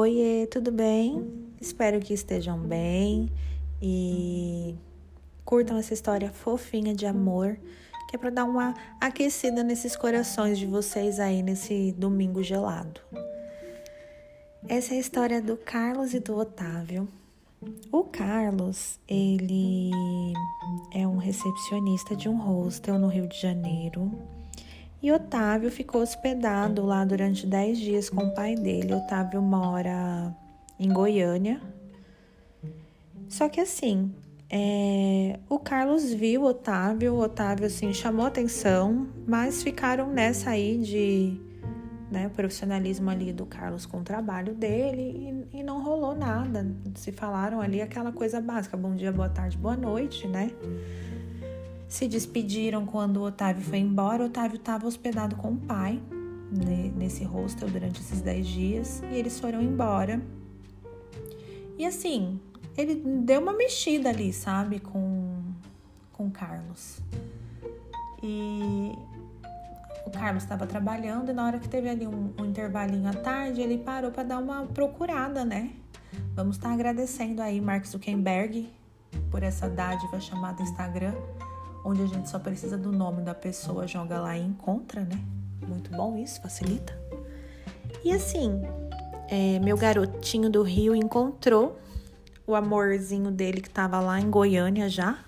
Oi, tudo bem? Espero que estejam bem e curtam essa história fofinha de amor, que é para dar uma aquecida nesses corações de vocês aí nesse domingo gelado. Essa é a história do Carlos e do Otávio. O Carlos, ele é um recepcionista de um hostel no Rio de Janeiro e Otávio ficou hospedado lá durante 10 dias com o pai dele. Otávio mora em Goiânia. Só que assim, é, o Carlos viu Otávio, o Otávio assim chamou atenção, mas ficaram nessa aí de né, profissionalismo ali do Carlos com o trabalho dele e, e, não rolou nada. Se falaram ali aquela coisa básica, bom dia, boa tarde, boa noite, né? Se despediram quando o Otávio foi embora. O Otávio estava hospedado com o pai né, nesse hostel durante esses 10 dias e eles foram embora. E assim, ele deu uma mexida ali, sabe, com, com Carlos. E o Carlos estava trabalhando e na hora que teve ali um, um intervalinho à tarde, ele parou para dar uma procurada, né? Vamos estar tá agradecendo aí Mark Zuckerberg por essa dádiva chamada Instagram onde a gente só precisa do nome da pessoa, joga lá e encontra, né? Muito bom isso, facilita. E assim, é, meu garotinho do Rio encontrou o amorzinho dele que tava lá em Goiânia já.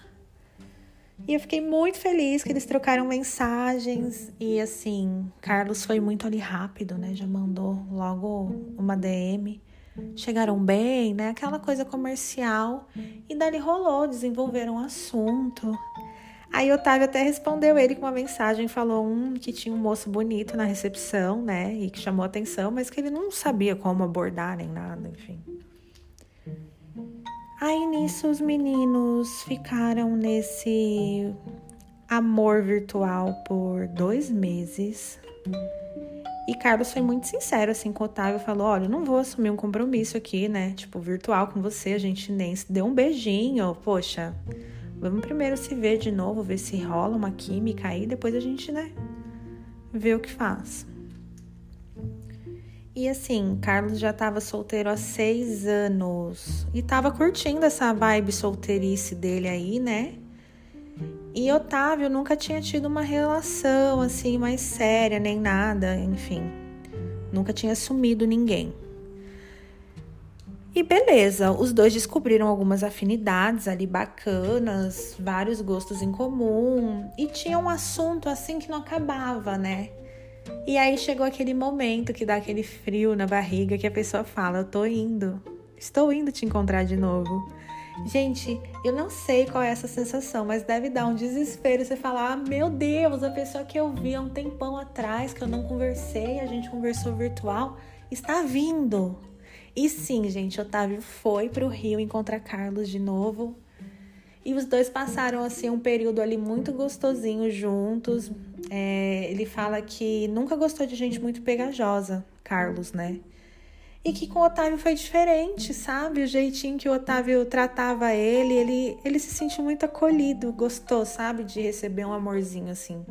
E eu fiquei muito feliz que eles trocaram mensagens. E assim, Carlos foi muito ali rápido, né? Já mandou logo uma DM. Chegaram bem, né? Aquela coisa comercial. E dali rolou, desenvolveram um assunto. Aí Otávio até respondeu ele com uma mensagem, falou um que tinha um moço bonito na recepção, né, e que chamou atenção, mas que ele não sabia como abordar nem nada, enfim. Aí nisso os meninos ficaram nesse amor virtual por dois meses. E Carlos foi muito sincero assim com o Otávio, falou: "Olha, não vou assumir um compromisso aqui, né? Tipo, virtual com você, a gente nem se deu um beijinho, poxa, Vamos primeiro se ver de novo, ver se rola uma química aí, depois a gente, né, vê o que faz. E assim, Carlos já estava solteiro há seis anos e estava curtindo essa vibe solteirice dele aí, né? E Otávio nunca tinha tido uma relação assim mais séria, nem nada, enfim. Nunca tinha assumido ninguém. E beleza, os dois descobriram algumas afinidades ali bacanas, vários gostos em comum e tinha um assunto assim que não acabava, né? E aí chegou aquele momento que dá aquele frio na barriga que a pessoa fala: Eu tô indo, estou indo te encontrar de novo. Gente, eu não sei qual é essa sensação, mas deve dar um desespero você falar: ah, Meu Deus, a pessoa que eu vi há um tempão atrás, que eu não conversei, a gente conversou virtual, está vindo. E sim, gente, Otávio foi para o Rio encontrar Carlos de novo. E os dois passaram assim um período ali muito gostosinho juntos. É, ele fala que nunca gostou de gente muito pegajosa, Carlos, né? E que com o Otávio foi diferente, sabe? O jeitinho que o Otávio tratava ele, ele, ele se sentiu muito acolhido, gostou, sabe? De receber um amorzinho assim,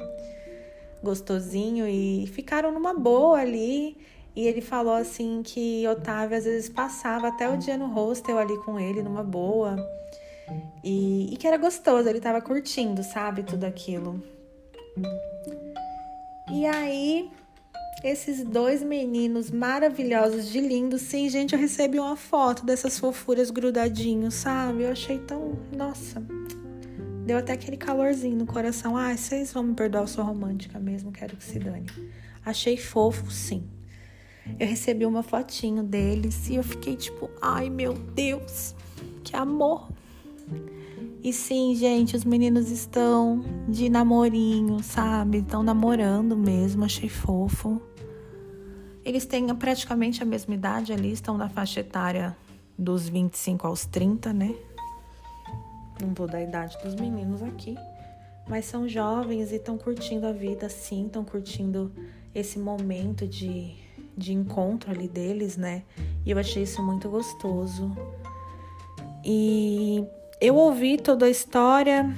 gostosinho. E ficaram numa boa ali. E ele falou assim que Otávio às vezes passava até o dia no hostel ali com ele, numa boa. E, e que era gostoso, ele tava curtindo, sabe, tudo aquilo. E aí, esses dois meninos maravilhosos de lindos, sim, gente, eu recebi uma foto dessas fofuras grudadinhos, sabe? Eu achei tão. Nossa. Deu até aquele calorzinho no coração. Ah, vocês vão me perdoar, eu sou romântica mesmo, quero que se dane. Achei fofo, sim eu recebi uma fotinho deles e eu fiquei tipo, ai meu Deus, que amor. E sim, gente, os meninos estão de namorinho, sabe? Estão namorando mesmo, achei fofo. Eles têm praticamente a mesma idade ali, estão na faixa etária dos 25 aos 30, né? Não vou dar a idade dos meninos aqui, mas são jovens e estão curtindo a vida, sim, estão curtindo esse momento de de encontro ali deles, né? E eu achei isso muito gostoso. E eu ouvi toda a história.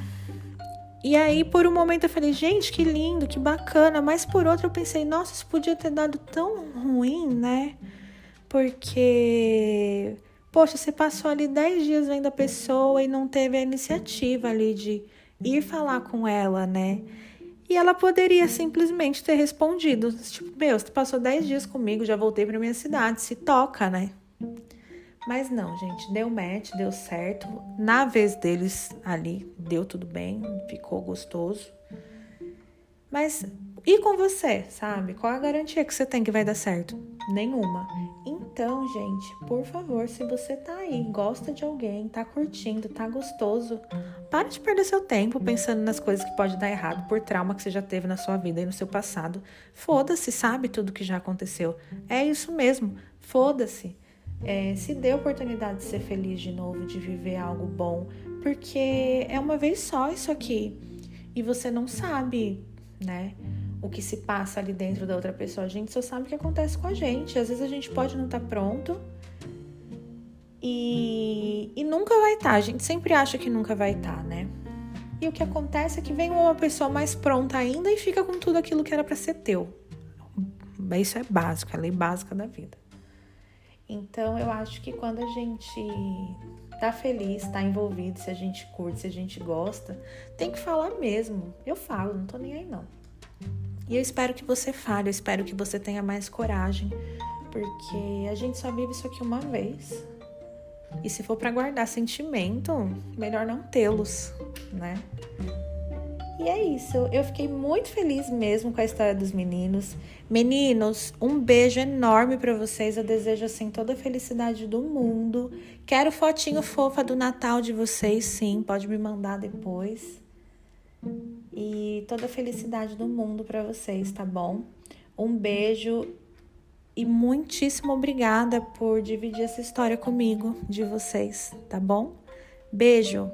E aí, por um momento, eu falei, gente, que lindo, que bacana. Mas por outro, eu pensei, nossa, isso podia ter dado tão ruim, né? porque, poxa, você passou ali 10 dias vendo a pessoa e não teve a iniciativa ali de ir falar com ela, né? E ela poderia simplesmente ter respondido, tipo, meu, você passou 10 dias comigo, já voltei para minha cidade, se toca, né? Mas não, gente, deu match, deu certo. Na vez deles ali, deu tudo bem, ficou gostoso. Mas e com você, sabe? Qual a garantia que você tem que vai dar certo? Nenhuma. Então, gente, por favor, se você tá aí, gosta de alguém, tá curtindo, tá gostoso, para de perder seu tempo pensando nas coisas que pode dar errado por trauma que você já teve na sua vida e no seu passado. Foda-se, sabe tudo que já aconteceu. É isso mesmo, foda-se. É, se dê a oportunidade de ser feliz de novo, de viver algo bom, porque é uma vez só isso aqui. E você não sabe, né? O que se passa ali dentro da outra pessoa. A gente só sabe o que acontece com a gente. Às vezes a gente pode não estar tá pronto e, e nunca vai estar. Tá. A gente sempre acha que nunca vai estar, tá, né? E o que acontece é que vem uma pessoa mais pronta ainda e fica com tudo aquilo que era para ser teu. Isso é básico, é a lei básica da vida. Então eu acho que quando a gente tá feliz, tá envolvido, se a gente curte, se a gente gosta, tem que falar mesmo. Eu falo, não tô nem aí não. E eu espero que você fale, eu espero que você tenha mais coragem, porque a gente só vive isso aqui uma vez. E se for para guardar sentimento, melhor não tê-los, né? E é isso. Eu fiquei muito feliz mesmo com a história dos meninos. Meninos, um beijo enorme para vocês. Eu desejo assim toda a felicidade do mundo. Quero fotinho fofa do Natal de vocês, sim, pode me mandar depois e toda a felicidade do mundo para vocês, tá bom? Um beijo e muitíssimo obrigada por dividir essa história comigo, de vocês, tá bom? Beijo!